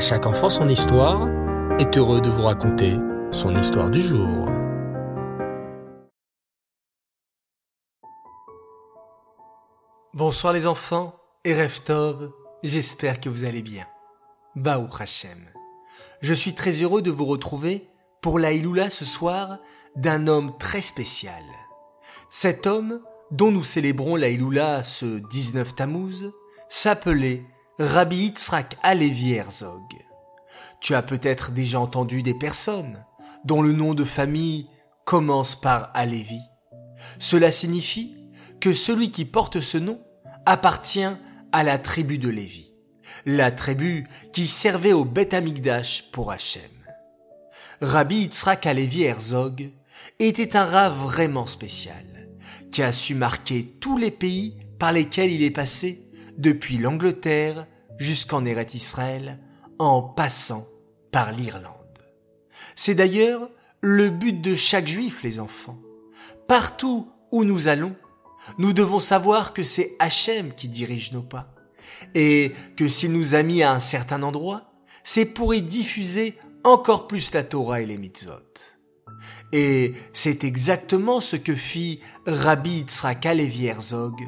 Chaque enfant son histoire est heureux de vous raconter son histoire du jour. Bonsoir les enfants et Reftov, j'espère que vous allez bien. Baou Hashem. Je suis très heureux de vous retrouver pour la Iloula ce soir d'un homme très spécial. Cet homme, dont nous célébrons la Iloula ce 19 Tammuz, s'appelait Rabbi Yitzhak Alevi Herzog. Tu as peut-être déjà entendu des personnes dont le nom de famille commence par Alevi. Cela signifie que celui qui porte ce nom appartient à la tribu de Lévi, la tribu qui servait au Beth Amikdash pour Hachem. Rabbi Yitzhak Alevi Herzog était un rat vraiment spécial, qui a su marquer tous les pays par lesquels il est passé, depuis l'Angleterre jusqu'en Eret Israël, en passant par l'Irlande. C'est d'ailleurs le but de chaque juif, les enfants. Partout où nous allons, nous devons savoir que c'est Hachem qui dirige nos pas, et que s'il nous a mis à un certain endroit, c'est pour y diffuser encore plus la Torah et les mitzvot. Et c'est exactement ce que fit Rabbi Yitzhak Alevi Herzog.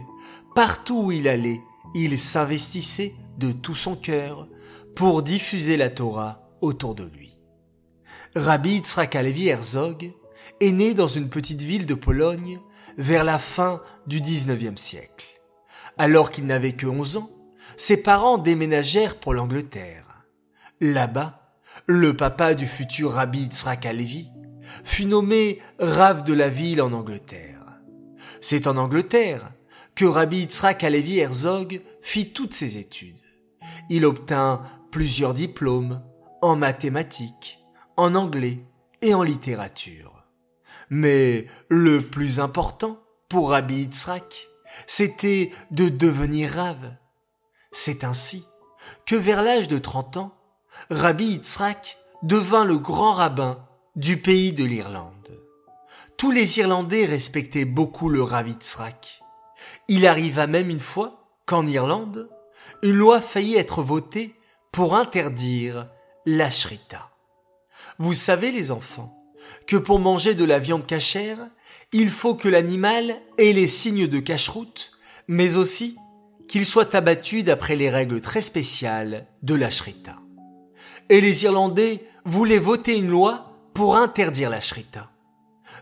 Partout où il allait, il s'investissait de tout son cœur pour diffuser la Torah autour de lui. Rabbi Yitzhak Alevi Herzog est né dans une petite ville de Pologne vers la fin du XIXe siècle. Alors qu'il n'avait que 11 ans, ses parents déménagèrent pour l'Angleterre. Là-bas, le papa du futur Rabbi Yitzhak Alevi fut nommé Rav de la ville en Angleterre. C'est en Angleterre que Rabbi Yitzhak Alevi Herzog fit toutes ses études. Il obtint plusieurs diplômes en mathématiques, en anglais et en littérature. Mais le plus important pour Rabbi Yitzhak, c'était de devenir Rav. C'est ainsi que vers l'âge de 30 ans, Rabbi Yitzhak devint le grand rabbin du pays de l'Irlande. Tous les Irlandais respectaient beaucoup le Rabbi Yitzhak. Il arriva même une fois qu'en Irlande, une loi faillit être votée pour interdire la shrita. Vous savez les enfants, que pour manger de la viande cachère, il faut que l'animal ait les signes de cacheroute, mais aussi qu'il soit abattu d'après les règles très spéciales de la shrita. Et les Irlandais voulaient voter une loi pour interdire la shrita.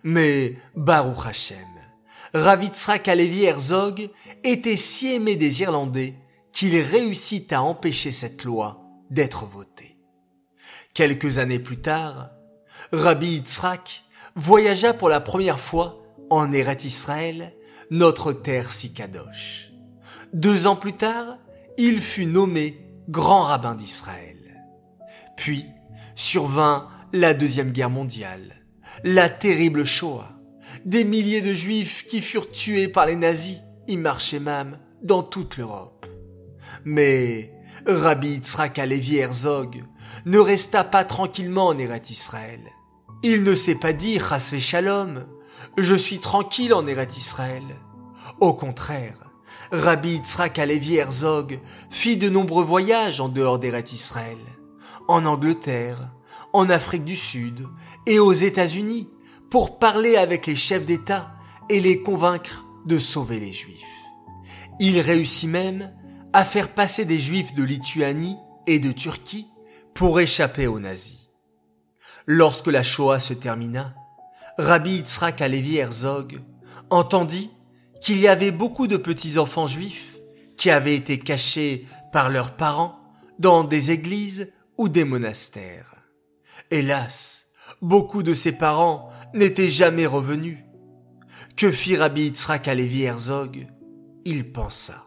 Mais Baruch Hashem, Ravitzrak Alevi Herzog était si aimé des Irlandais qu'il réussit à empêcher cette loi d'être votée. Quelques années plus tard, Rabbi Yitzhak voyagea pour la première fois en Eret Israël, notre terre si. Deux ans plus tard, il fut nommé grand rabbin d'Israël. Puis survint la deuxième guerre mondiale, la terrible Shoah, des milliers de juifs qui furent tués par les nazis, marchaient même dans toute l'Europe. Mais Rabbi Yitzhak Herzog ne resta pas tranquillement en Eret Israël. Il ne s'est pas dit Chasve Shalom, je suis tranquille en Eret Israël. Au contraire, Rabbi Yitzhak Herzog fit de nombreux voyages en dehors d'Eret Israël, en Angleterre, en Afrique du Sud et aux États-Unis pour parler avec les chefs d'État et les convaincre de sauver les Juifs. Il réussit même à faire passer des Juifs de Lituanie et de Turquie pour échapper aux nazis. Lorsque la Shoah se termina, Rabbi Yitzhak Alevi Herzog entendit qu'il y avait beaucoup de petits-enfants juifs qui avaient été cachés par leurs parents dans des églises ou des monastères. Hélas, beaucoup de ses parents n'étaient jamais revenus. Que fit Rabbi Yitzhak Alevi Herzog? Il pensa.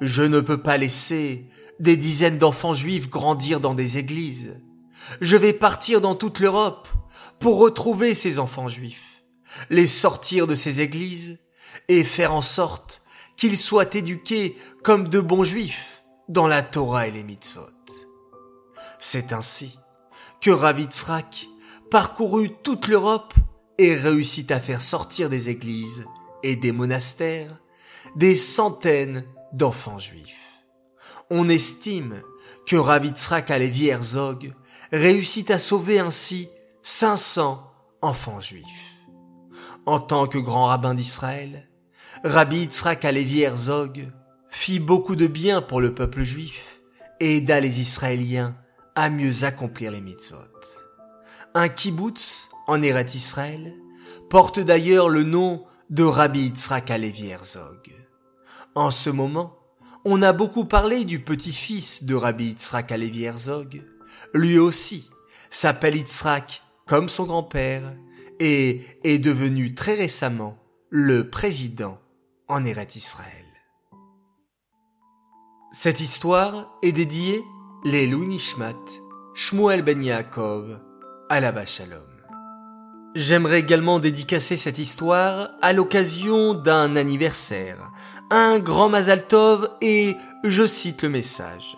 Je ne peux pas laisser des dizaines d'enfants juifs grandir dans des églises. Je vais partir dans toute l'Europe pour retrouver ces enfants juifs, les sortir de ces églises et faire en sorte qu'ils soient éduqués comme de bons juifs dans la Torah et les mitzvot. C'est ainsi que Ravitzrak parcourut toute l'Europe et réussit à faire sortir des églises et des monastères des centaines d'enfants juifs. On estime que Rabbi Tzrak Alevi Herzog réussit à sauver ainsi 500 enfants juifs. En tant que grand rabbin d'Israël, Rabbi Yitzhak Alevi Herzog fit beaucoup de bien pour le peuple juif et aida les Israéliens à mieux accomplir les mitzvot. Un kibbutz en Eret Israël porte d'ailleurs le nom de Rabbi Yitzhak Alevi Herzog. En ce moment, on a beaucoup parlé du petit-fils de Rabbi Yitzhak Alevi Herzog. Lui aussi s'appelle Yitzhak comme son grand-père et est devenu très récemment le président en Eret Israël. Cette histoire est dédiée les Shmuel Ben Yaakov, la Shalom. J'aimerais également dédicacer cette histoire à l'occasion d'un anniversaire, un grand Mazal Tov et je cite le message.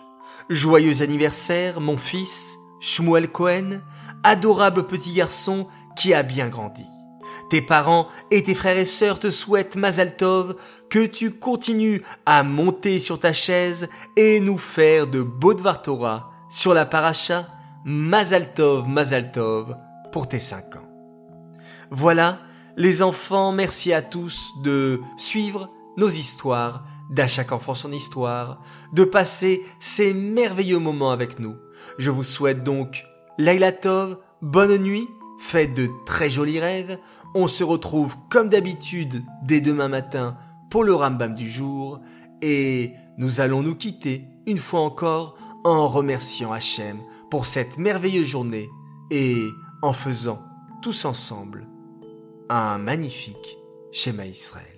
Joyeux anniversaire, mon fils, Shmuel Cohen, adorable petit garçon qui a bien grandi. Tes parents et tes frères et sœurs te souhaitent Mazaltov, que tu continues à monter sur ta chaise et nous faire de beaux Torah sur la paracha Mazaltov, Mazaltov pour tes cinq ans. Voilà, les enfants, merci à tous de suivre nos histoires, d'à chaque enfant son histoire, de passer ces merveilleux moments avec nous. Je vous souhaite donc Laila Tov, bonne nuit, faites de très jolis rêves. On se retrouve comme d'habitude dès demain matin pour le Rambam du jour et nous allons nous quitter une fois encore en remerciant Hachem pour cette merveilleuse journée et en faisant tous ensemble un magnifique schéma Israël.